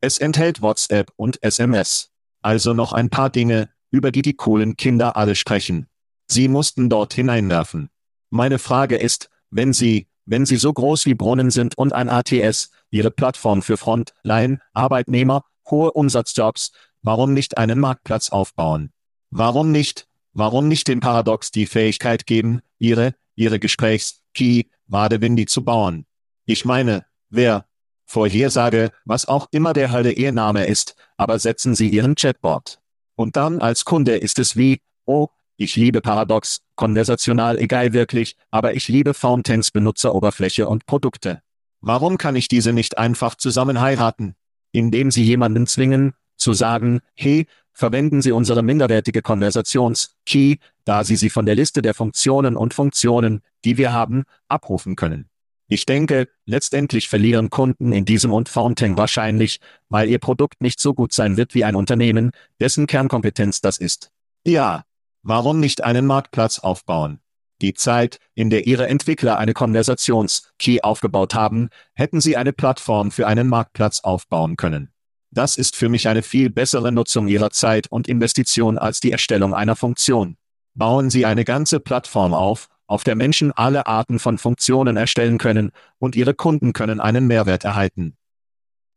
Es enthält WhatsApp und SMS. Also noch ein paar Dinge, über die die coolen Kinder alle sprechen. Sie mussten dort hineinwerfen. Meine Frage ist, wenn Sie, wenn Sie so groß wie Brunnen sind und ein ATS, Ihre Plattform für Frontline, Arbeitnehmer, hohe Umsatzjobs, warum nicht einen Marktplatz aufbauen? Warum nicht, warum nicht den Paradox die Fähigkeit geben, Ihre, Ihre Gesprächs-Key, Wadewindi zu bauen? Ich meine, wer, Vorhersage, was auch immer der Hölle Ihr Name ist, aber setzen Sie Ihren Chatbot. Und dann als Kunde ist es wie, oh, ich liebe Paradox, konversational egal wirklich, aber ich liebe Fountains Benutzeroberfläche und Produkte. Warum kann ich diese nicht einfach zusammen heiraten? Indem Sie jemanden zwingen, zu sagen, hey, verwenden Sie unsere minderwertige Konversations-Key, da Sie sie von der Liste der Funktionen und Funktionen, die wir haben, abrufen können. Ich denke, letztendlich verlieren Kunden in diesem und Fountain wahrscheinlich, weil ihr Produkt nicht so gut sein wird wie ein Unternehmen, dessen Kernkompetenz das ist. Ja. Warum nicht einen Marktplatz aufbauen? Die Zeit, in der Ihre Entwickler eine Konversations-Key aufgebaut haben, hätten Sie eine Plattform für einen Marktplatz aufbauen können. Das ist für mich eine viel bessere Nutzung Ihrer Zeit und Investition als die Erstellung einer Funktion. Bauen Sie eine ganze Plattform auf, auf der Menschen alle Arten von Funktionen erstellen können, und ihre Kunden können einen Mehrwert erhalten.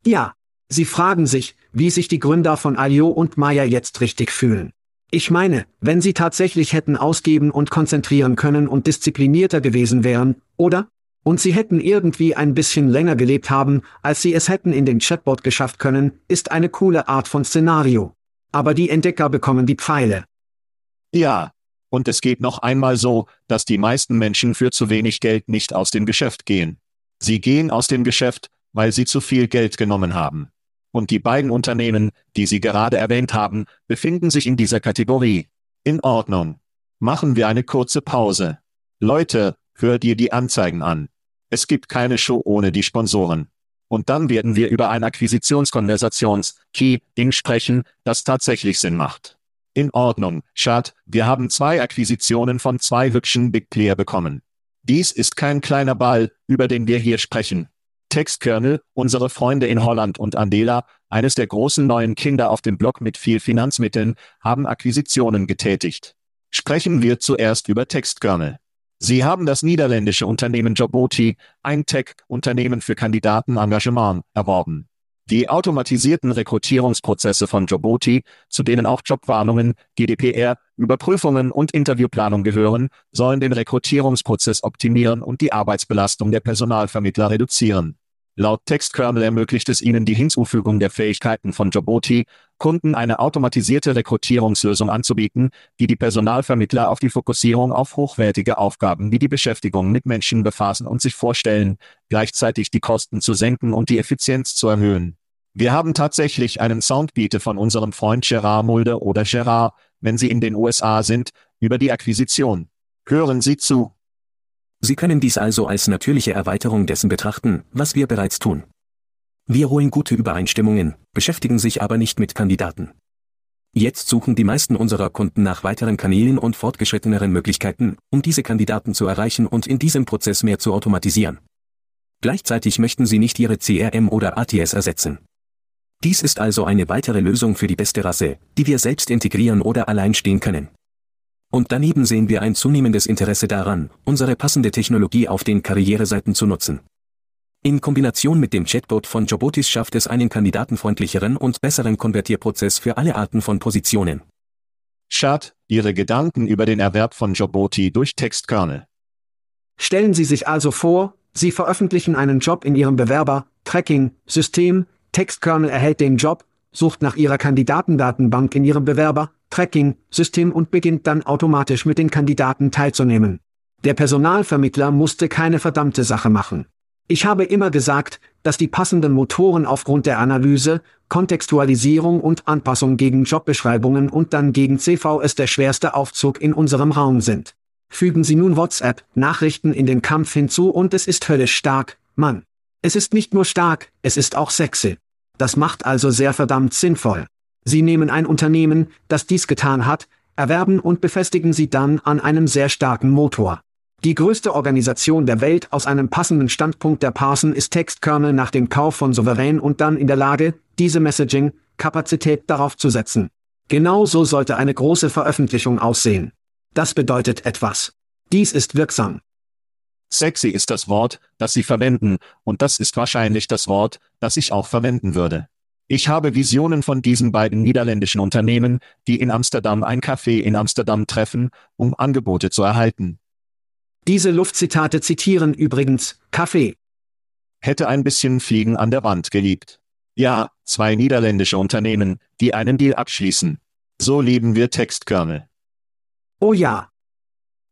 Ja, Sie fragen sich, wie sich die Gründer von Alio und Maya jetzt richtig fühlen. Ich meine, wenn sie tatsächlich hätten ausgeben und konzentrieren können und disziplinierter gewesen wären, oder? Und sie hätten irgendwie ein bisschen länger gelebt haben, als sie es hätten in den Chatbot geschafft können, ist eine coole Art von Szenario. Aber die Entdecker bekommen die Pfeile. Ja, und es geht noch einmal so, dass die meisten Menschen für zu wenig Geld nicht aus dem Geschäft gehen. Sie gehen aus dem Geschäft, weil sie zu viel Geld genommen haben. Und die beiden Unternehmen, die Sie gerade erwähnt haben, befinden sich in dieser Kategorie. In Ordnung. Machen wir eine kurze Pause. Leute, hört ihr die Anzeigen an. Es gibt keine Show ohne die Sponsoren. Und dann werden wir über ein Akquisitionskonversations-Key-Ding sprechen, das tatsächlich Sinn macht. In Ordnung, Schad, wir haben zwei Akquisitionen von zwei hübschen Big Player bekommen. Dies ist kein kleiner Ball, über den wir hier sprechen. Textkernel, unsere Freunde in Holland und Andela, eines der großen neuen Kinder auf dem Blog mit viel Finanzmitteln, haben Akquisitionen getätigt. Sprechen wir zuerst über Textkernel. Sie haben das niederländische Unternehmen Joboti, ein Tech-Unternehmen für Kandidatenengagement, erworben. Die automatisierten Rekrutierungsprozesse von Joboti, zu denen auch Jobwarnungen, GDPR, Überprüfungen und Interviewplanung gehören, sollen den Rekrutierungsprozess optimieren und die Arbeitsbelastung der Personalvermittler reduzieren. Laut Textkernel ermöglicht es ihnen die Hinzufügung der Fähigkeiten von Joboti, Kunden eine automatisierte Rekrutierungslösung anzubieten, die die Personalvermittler auf die Fokussierung auf hochwertige Aufgaben wie die Beschäftigung mit Menschen befassen und sich vorstellen, gleichzeitig die Kosten zu senken und die Effizienz zu erhöhen. Wir haben tatsächlich einen Soundbiete von unserem Freund Gerard Mulder oder Gerard, wenn Sie in den USA sind, über die Akquisition. Hören Sie zu. Sie können dies also als natürliche Erweiterung dessen betrachten, was wir bereits tun. Wir holen gute Übereinstimmungen, beschäftigen sich aber nicht mit Kandidaten. Jetzt suchen die meisten unserer Kunden nach weiteren Kanälen und fortgeschritteneren Möglichkeiten, um diese Kandidaten zu erreichen und in diesem Prozess mehr zu automatisieren. Gleichzeitig möchten sie nicht ihre CRM oder ATS ersetzen. Dies ist also eine weitere Lösung für die beste Rasse, die wir selbst integrieren oder allein stehen können. Und daneben sehen wir ein zunehmendes Interesse daran, unsere passende Technologie auf den Karriereseiten zu nutzen. In Kombination mit dem Chatbot von Jobotis schafft es einen kandidatenfreundlicheren und besseren Konvertierprozess für alle Arten von Positionen. Schad, Ihre Gedanken über den Erwerb von Joboti durch Textkernel. Stellen Sie sich also vor, Sie veröffentlichen einen Job in Ihrem Bewerber-Tracking-System, Textkernel erhält den Job, sucht nach Ihrer Kandidatendatenbank in Ihrem Bewerber, Tracking-System und beginnt dann automatisch mit den Kandidaten teilzunehmen. Der Personalvermittler musste keine verdammte Sache machen. Ich habe immer gesagt, dass die passenden Motoren aufgrund der Analyse, Kontextualisierung und Anpassung gegen Jobbeschreibungen und dann gegen CVS der schwerste Aufzug in unserem Raum sind. fügen Sie nun WhatsApp-Nachrichten in den Kampf hinzu und es ist höllisch stark, Mann. Es ist nicht nur stark, es ist auch sexy. Das macht also sehr verdammt sinnvoll. Sie nehmen ein Unternehmen, das dies getan hat, erwerben und befestigen sie dann an einem sehr starken Motor. Die größte Organisation der Welt aus einem passenden Standpunkt der Parsen ist Textkernel nach dem Kauf von Souverän und dann in der Lage, diese Messaging-Kapazität darauf zu setzen. Genau so sollte eine große Veröffentlichung aussehen. Das bedeutet etwas. Dies ist wirksam. Sexy ist das Wort, das Sie verwenden, und das ist wahrscheinlich das Wort, das ich auch verwenden würde. Ich habe Visionen von diesen beiden niederländischen Unternehmen, die in Amsterdam ein Café in Amsterdam treffen, um Angebote zu erhalten. Diese Luftzitate zitieren übrigens Kaffee. Hätte ein bisschen Fliegen an der Wand geliebt. Ja, zwei niederländische Unternehmen, die einen Deal abschließen. So lieben wir Textkernel. Oh ja.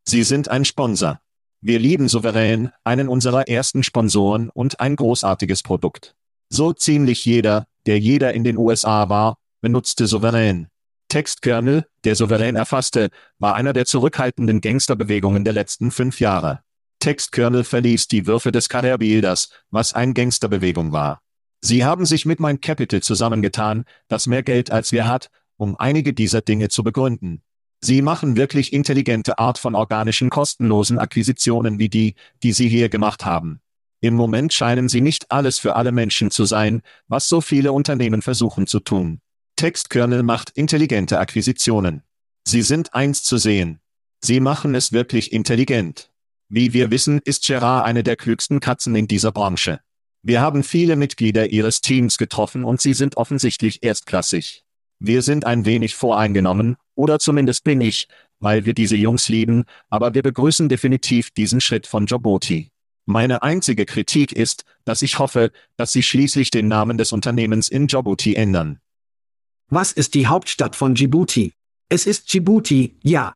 Sie sind ein Sponsor. Wir lieben Souverän, einen unserer ersten Sponsoren und ein großartiges Produkt. So ziemlich jeder, der jeder in den USA war, benutzte Souverän. Textkernel, der souverän erfasste, war einer der zurückhaltenden Gangsterbewegungen der letzten fünf Jahre. Textkernel verließ die Würfe des Kader-Bilders, was ein Gangsterbewegung war. Sie haben sich mit Mein Capital zusammengetan, das mehr Geld als wir hat, um einige dieser Dinge zu begründen. Sie machen wirklich intelligente Art von organischen kostenlosen Akquisitionen wie die, die Sie hier gemacht haben. Im Moment scheinen sie nicht alles für alle Menschen zu sein, was so viele Unternehmen versuchen zu tun. Textkernel macht intelligente Akquisitionen. Sie sind eins zu sehen. Sie machen es wirklich intelligent. Wie wir wissen, ist Gerard eine der klügsten Katzen in dieser Branche. Wir haben viele Mitglieder ihres Teams getroffen und sie sind offensichtlich erstklassig. Wir sind ein wenig voreingenommen, oder zumindest bin ich, weil wir diese Jungs lieben, aber wir begrüßen definitiv diesen Schritt von Joboti. Meine einzige Kritik ist, dass ich hoffe, dass sie schließlich den Namen des Unternehmens in Djibouti ändern. Was ist die Hauptstadt von Djibouti? Es ist Djibouti, ja.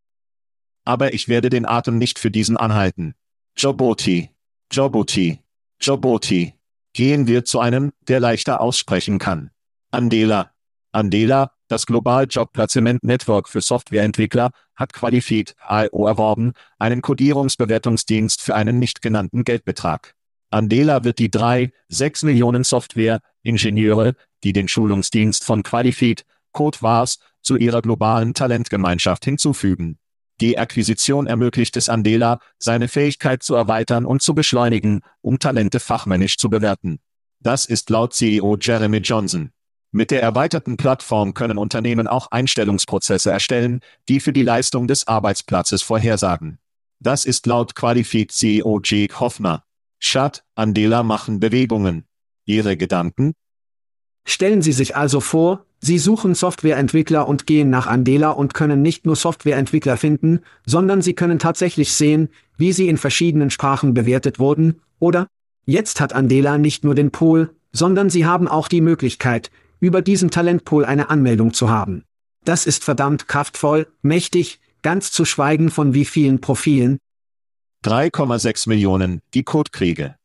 Aber ich werde den Atem nicht für diesen anhalten. Djibouti, Djibouti, Djibouti. Gehen wir zu einem, der leichter aussprechen kann. Andela. Andela, das Global Job Placement Network für Softwareentwickler, hat Qualified IO erworben, einen Codierungsbewertungsdienst für einen nicht genannten Geldbetrag. Andela wird die drei, sechs Millionen Software-Ingenieure, die den Schulungsdienst von Qualified, Codevars, zu ihrer globalen Talentgemeinschaft hinzufügen. Die Akquisition ermöglicht es Andela, seine Fähigkeit zu erweitern und zu beschleunigen, um Talente fachmännisch zu bewerten. Das ist laut CEO Jeremy Johnson. Mit der erweiterten Plattform können Unternehmen auch Einstellungsprozesse erstellen, die für die Leistung des Arbeitsplatzes vorhersagen. Das ist laut Qualified CEO Jake Hoffner. Schad, Andela machen Bewegungen. Ihre Gedanken? Stellen Sie sich also vor, Sie suchen Softwareentwickler und gehen nach Andela und können nicht nur Softwareentwickler finden, sondern Sie können tatsächlich sehen, wie sie in verschiedenen Sprachen bewertet wurden, oder? Jetzt hat Andela nicht nur den Pool, sondern Sie haben auch die Möglichkeit, über diesen Talentpool eine Anmeldung zu haben. Das ist verdammt kraftvoll, mächtig, ganz zu schweigen von wie vielen Profilen. 3,6 Millionen, die Codekriege.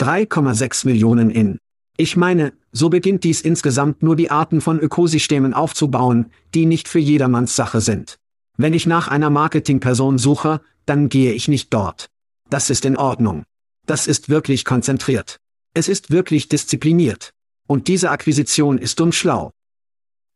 3,6 Millionen in. Ich meine, so beginnt dies insgesamt nur die Arten von Ökosystemen aufzubauen, die nicht für jedermanns Sache sind. Wenn ich nach einer Marketingperson suche, dann gehe ich nicht dort. Das ist in Ordnung. Das ist wirklich konzentriert. Es ist wirklich diszipliniert. Und diese Akquisition ist dumm schlau.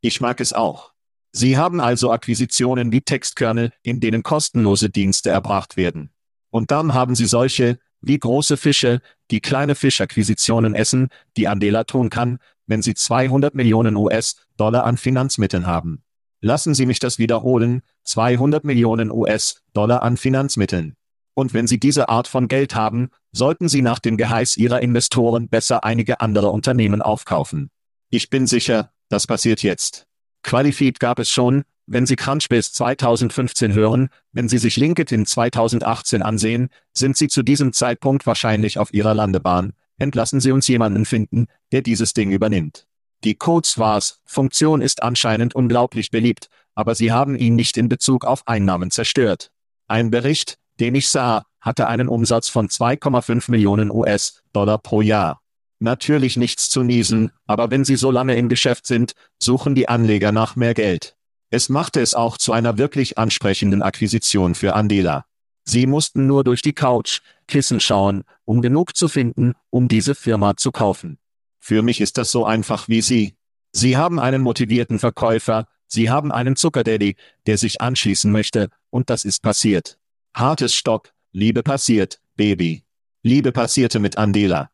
Ich mag es auch. Sie haben also Akquisitionen wie Textkernel, in denen kostenlose Dienste erbracht werden. Und dann haben Sie solche, wie große Fische, die kleine Fischakquisitionen essen, die Andela tun kann, wenn sie 200 Millionen US-Dollar an Finanzmitteln haben. Lassen Sie mich das wiederholen, 200 Millionen US-Dollar an Finanzmitteln. Und wenn Sie diese Art von Geld haben, sollten Sie nach dem Geheiß Ihrer Investoren besser einige andere Unternehmen aufkaufen. Ich bin sicher, das passiert jetzt. Qualifeed gab es schon, wenn Sie Crunchbase 2015 hören, wenn Sie sich LinkedIn 2018 ansehen, sind Sie zu diesem Zeitpunkt wahrscheinlich auf Ihrer Landebahn. Entlassen Sie uns jemanden finden, der dieses Ding übernimmt. Die Codeswars-Funktion ist anscheinend unglaublich beliebt, aber Sie haben ihn nicht in Bezug auf Einnahmen zerstört. Ein Bericht, den ich sah, hatte einen Umsatz von 2,5 Millionen US-Dollar pro Jahr. Natürlich nichts zu niesen, aber wenn Sie so lange im Geschäft sind, suchen die Anleger nach mehr Geld. Es machte es auch zu einer wirklich ansprechenden Akquisition für Andela. Sie mussten nur durch die Couch, Kissen schauen, um genug zu finden, um diese Firma zu kaufen. Für mich ist das so einfach wie Sie. Sie haben einen motivierten Verkäufer, Sie haben einen Zuckerdaddy, der sich anschließen möchte, und das ist passiert. Hartes Stock, Liebe passiert, Baby. Liebe passierte mit Andela.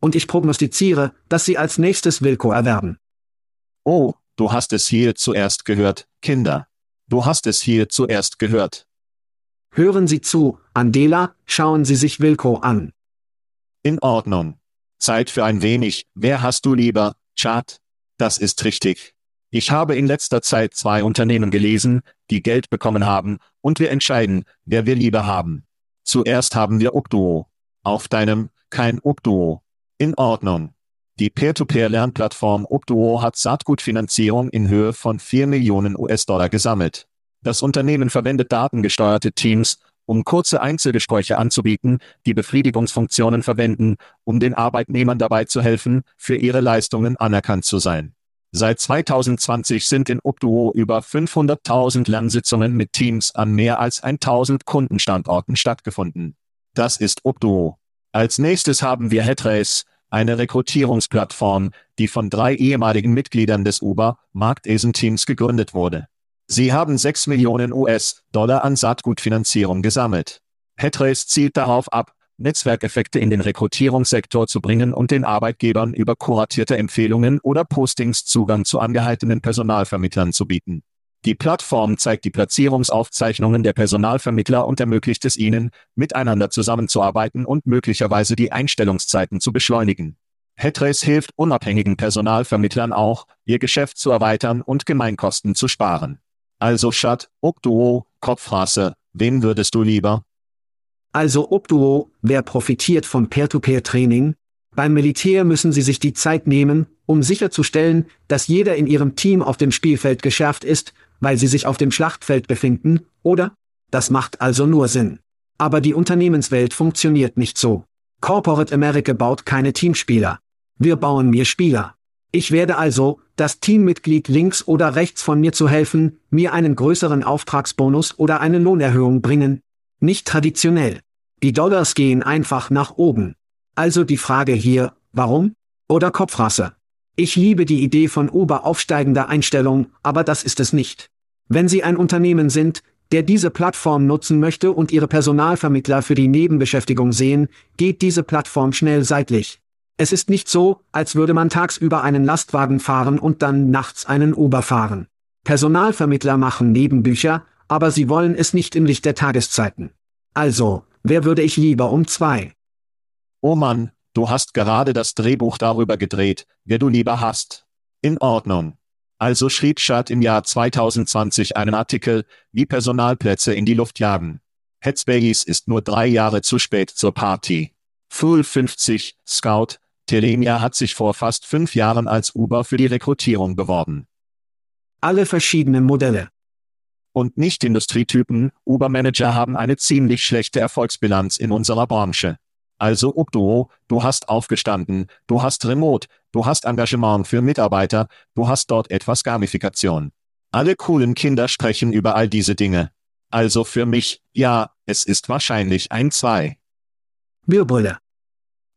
Und ich prognostiziere, dass Sie als nächstes Wilco erwerben. Oh, du hast es hier zuerst gehört, Kinder. Du hast es hier zuerst gehört. Hören Sie zu, Andela, schauen Sie sich Wilco an. In Ordnung. Zeit für ein wenig, wer hast du lieber, Chad? Das ist richtig. Ich habe in letzter Zeit zwei Unternehmen gelesen, die Geld bekommen haben, und wir entscheiden, wer wir lieber haben. Zuerst haben wir Obduo. Auf deinem, kein Obduo. In Ordnung. Die Peer-to-Peer-Lernplattform Obduo hat Saatgutfinanzierung in Höhe von 4 Millionen US-Dollar gesammelt. Das Unternehmen verwendet datengesteuerte Teams, um kurze Einzelgespräche anzubieten, die Befriedigungsfunktionen verwenden, um den Arbeitnehmern dabei zu helfen, für ihre Leistungen anerkannt zu sein. Seit 2020 sind in Obduo über 500.000 Lernsitzungen mit Teams an mehr als 1000 Kundenstandorten stattgefunden. Das ist Obduo. Als nächstes haben wir Hetrace, eine Rekrutierungsplattform, die von drei ehemaligen Mitgliedern des Uber-Marktesen-Teams gegründet wurde. Sie haben 6 Millionen US-Dollar an Saatgutfinanzierung gesammelt. Hetrace zielt darauf ab, Netzwerkeffekte in den Rekrutierungssektor zu bringen und den Arbeitgebern über kuratierte Empfehlungen oder Postings Zugang zu angehaltenen Personalvermittlern zu bieten. Die Plattform zeigt die Platzierungsaufzeichnungen der Personalvermittler und ermöglicht es ihnen, miteinander zusammenzuarbeiten und möglicherweise die Einstellungszeiten zu beschleunigen. Hetrace hilft unabhängigen Personalvermittlern auch, ihr Geschäft zu erweitern und Gemeinkosten zu sparen. Also Schat, Okduo, Kopfrasse, wen würdest du lieber? Also Obduo, wer profitiert vom Peer-to-Peer-Training? Beim Militär müssen sie sich die Zeit nehmen, um sicherzustellen, dass jeder in ihrem Team auf dem Spielfeld geschärft ist, weil sie sich auf dem Schlachtfeld befinden, oder? Das macht also nur Sinn. Aber die Unternehmenswelt funktioniert nicht so. Corporate America baut keine Teamspieler. Wir bauen mir Spieler. Ich werde also, das Teammitglied links oder rechts von mir zu helfen, mir einen größeren Auftragsbonus oder eine Lohnerhöhung bringen, nicht traditionell. Die Dollars gehen einfach nach oben. Also die Frage hier, warum? Oder Kopfrasse? Ich liebe die Idee von oberaufsteigender Einstellung, aber das ist es nicht. Wenn Sie ein Unternehmen sind, der diese Plattform nutzen möchte und Ihre Personalvermittler für die Nebenbeschäftigung sehen, geht diese Plattform schnell seitlich. Es ist nicht so, als würde man tagsüber einen Lastwagen fahren und dann nachts einen Uber fahren. Personalvermittler machen Nebenbücher, aber sie wollen es nicht im Licht der Tageszeiten. Also, wer würde ich lieber um zwei? Oh Mann, du hast gerade das Drehbuch darüber gedreht, wer du lieber hast. In Ordnung. Also schrieb Schad im Jahr 2020 einen Artikel, wie Personalplätze in die Luft jagen. Headspace ist nur drei Jahre zu spät zur Party. Full 50, Scout, Telemia hat sich vor fast fünf Jahren als Uber für die Rekrutierung beworben. Alle verschiedenen Modelle und Nicht-Industrietypen, Uber-Manager haben eine ziemlich schlechte Erfolgsbilanz in unserer Branche. Also Obduo, du hast aufgestanden, du hast Remote, du hast Engagement für Mitarbeiter, du hast dort etwas Gamifikation. Alle coolen Kinder sprechen über all diese Dinge. Also für mich, ja, es ist wahrscheinlich ein Zwei. Bierbulle.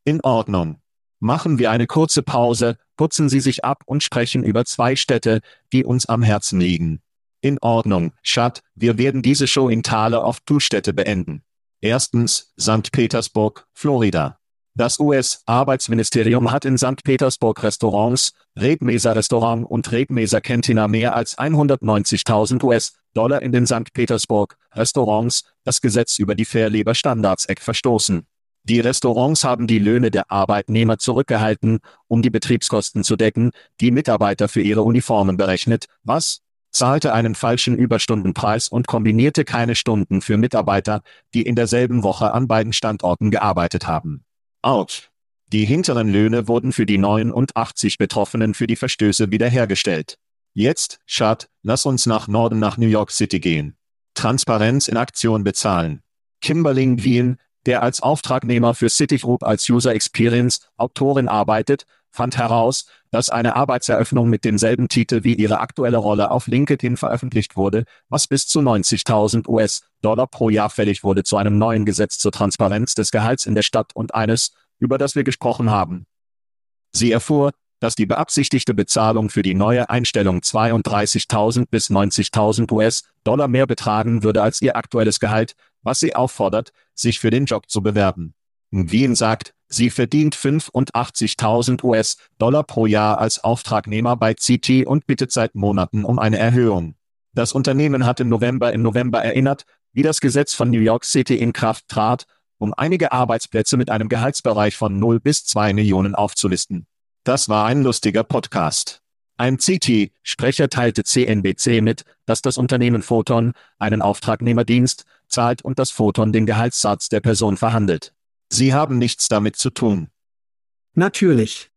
In Ordnung. Machen wir eine kurze Pause, putzen Sie sich ab und sprechen über zwei Städte, die uns am Herzen liegen. In Ordnung, Schat, wir werden diese Show in Thaler auf Tourstätte beenden. Erstens, St. Petersburg, Florida. Das US-Arbeitsministerium hat in St. Petersburg Restaurants, Rebmeser Restaurant und Rebmeser Cantina mehr als 190.000 US-Dollar in den St. Petersburg Restaurants, das Gesetz über die Fair Labor Standards Act verstoßen. Die Restaurants haben die Löhne der Arbeitnehmer zurückgehalten, um die Betriebskosten zu decken, die Mitarbeiter für ihre Uniformen berechnet, was, zahlte einen falschen Überstundenpreis und kombinierte keine Stunden für Mitarbeiter, die in derselben Woche an beiden Standorten gearbeitet haben. Autsch! Die hinteren Löhne wurden für die 89 Betroffenen für die Verstöße wiederhergestellt. Jetzt, Schad, lass uns nach Norden nach New York City gehen. Transparenz in Aktion bezahlen. Kimberly Wien, der als Auftragnehmer für Citigroup als User Experience Autorin arbeitet, fand heraus, dass eine Arbeitseröffnung mit demselben Titel wie ihre aktuelle Rolle auf LinkedIn veröffentlicht wurde, was bis zu 90.000 US-Dollar pro Jahr fällig wurde zu einem neuen Gesetz zur Transparenz des Gehalts in der Stadt und eines, über das wir gesprochen haben. Sie erfuhr, dass die beabsichtigte Bezahlung für die neue Einstellung 32.000 bis 90.000 US-Dollar mehr betragen würde als ihr aktuelles Gehalt, was sie auffordert, sich für den Job zu bewerben. Wien sagt, sie verdient 85.000 US-Dollar pro Jahr als Auftragnehmer bei CT und bittet seit Monaten um eine Erhöhung. Das Unternehmen hat im November im November erinnert, wie das Gesetz von New York City in Kraft trat, um einige Arbeitsplätze mit einem Gehaltsbereich von 0 bis 2 Millionen aufzulisten. Das war ein lustiger Podcast. Ein CT-Sprecher teilte CNBC mit, dass das Unternehmen Photon einen Auftragnehmerdienst zahlt und das Photon den Gehaltssatz der Person verhandelt. Sie haben nichts damit zu tun. Natürlich.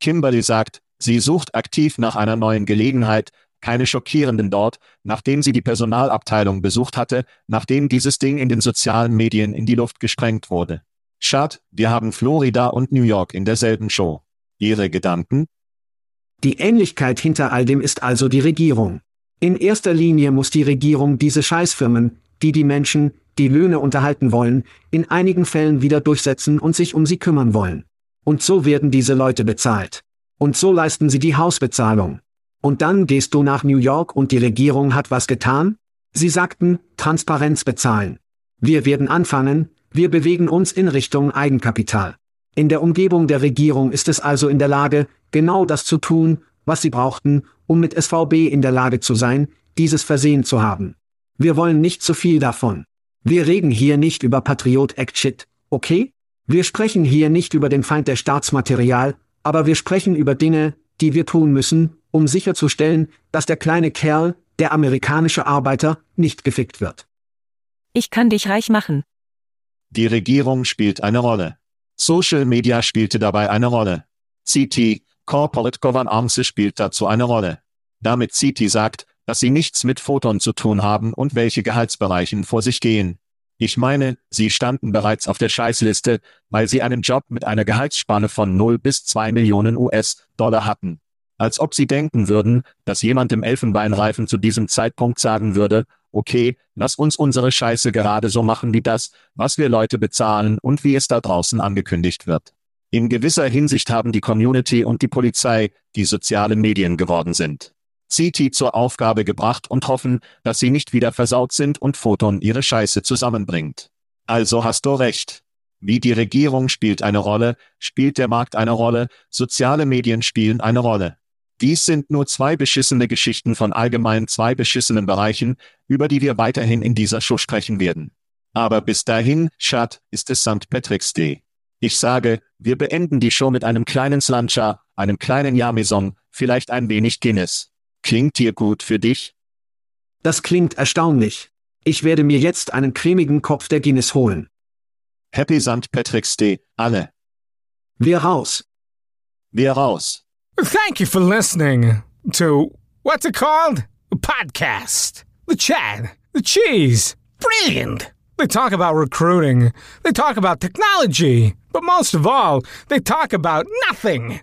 Kimberly sagt, sie sucht aktiv nach einer neuen Gelegenheit, keine schockierenden dort, nachdem sie die Personalabteilung besucht hatte, nachdem dieses Ding in den sozialen Medien in die Luft gesprengt wurde. Schad, wir haben Florida und New York in derselben Show. Ihre Gedanken? Die Ähnlichkeit hinter all dem ist also die Regierung. In erster Linie muss die Regierung diese Scheißfirmen, die die Menschen, die Löhne unterhalten wollen, in einigen Fällen wieder durchsetzen und sich um sie kümmern wollen. Und so werden diese Leute bezahlt. Und so leisten sie die Hausbezahlung. Und dann gehst du nach New York und die Regierung hat was getan? Sie sagten, Transparenz bezahlen. Wir werden anfangen, wir bewegen uns in Richtung Eigenkapital. In der Umgebung der Regierung ist es also in der Lage, genau das zu tun, was sie brauchten, um mit SVB in der Lage zu sein, dieses Versehen zu haben. Wir wollen nicht zu viel davon. Wir reden hier nicht über Patriot Act Shit, okay? Wir sprechen hier nicht über den Feind der Staatsmaterial, aber wir sprechen über Dinge, die wir tun müssen, um sicherzustellen, dass der kleine Kerl, der amerikanische Arbeiter, nicht gefickt wird. Ich kann dich reich machen. Die Regierung spielt eine Rolle. Social Media spielte dabei eine Rolle. CT, Corporate Governance spielt dazu eine Rolle. Damit CT sagt, dass sie nichts mit Photon zu tun haben und welche Gehaltsbereichen vor sich gehen. Ich meine, sie standen bereits auf der Scheißliste, weil sie einen Job mit einer Gehaltsspanne von 0 bis 2 Millionen US-Dollar hatten. Als ob sie denken würden, dass jemand im Elfenbeinreifen zu diesem Zeitpunkt sagen würde, okay, lass uns unsere Scheiße gerade so machen wie das, was wir Leute bezahlen und wie es da draußen angekündigt wird. In gewisser Hinsicht haben die Community und die Polizei, die soziale Medien geworden sind. CT zur Aufgabe gebracht und hoffen, dass sie nicht wieder versaut sind und Photon ihre Scheiße zusammenbringt. Also hast du recht. Wie die Regierung spielt eine Rolle, spielt der Markt eine Rolle, soziale Medien spielen eine Rolle. Dies sind nur zwei beschissene Geschichten von allgemein zwei beschissenen Bereichen, über die wir weiterhin in dieser Show sprechen werden. Aber bis dahin, Schat, ist es St. Patrick's Day. Ich sage, wir beenden die Show mit einem kleinen Slancha, einem kleinen Jameson, vielleicht ein wenig Guinness. Klingt dir gut für dich? Das klingt erstaunlich. Ich werde mir jetzt einen cremigen Kopf der Guinness holen. Happy St. Patrick's Day, alle. Wir raus. Wir raus. Thank you for listening to what's it called? A podcast. The Chad. The Cheese. Brilliant. They talk about recruiting. They talk about technology. But most of all, they talk about nothing.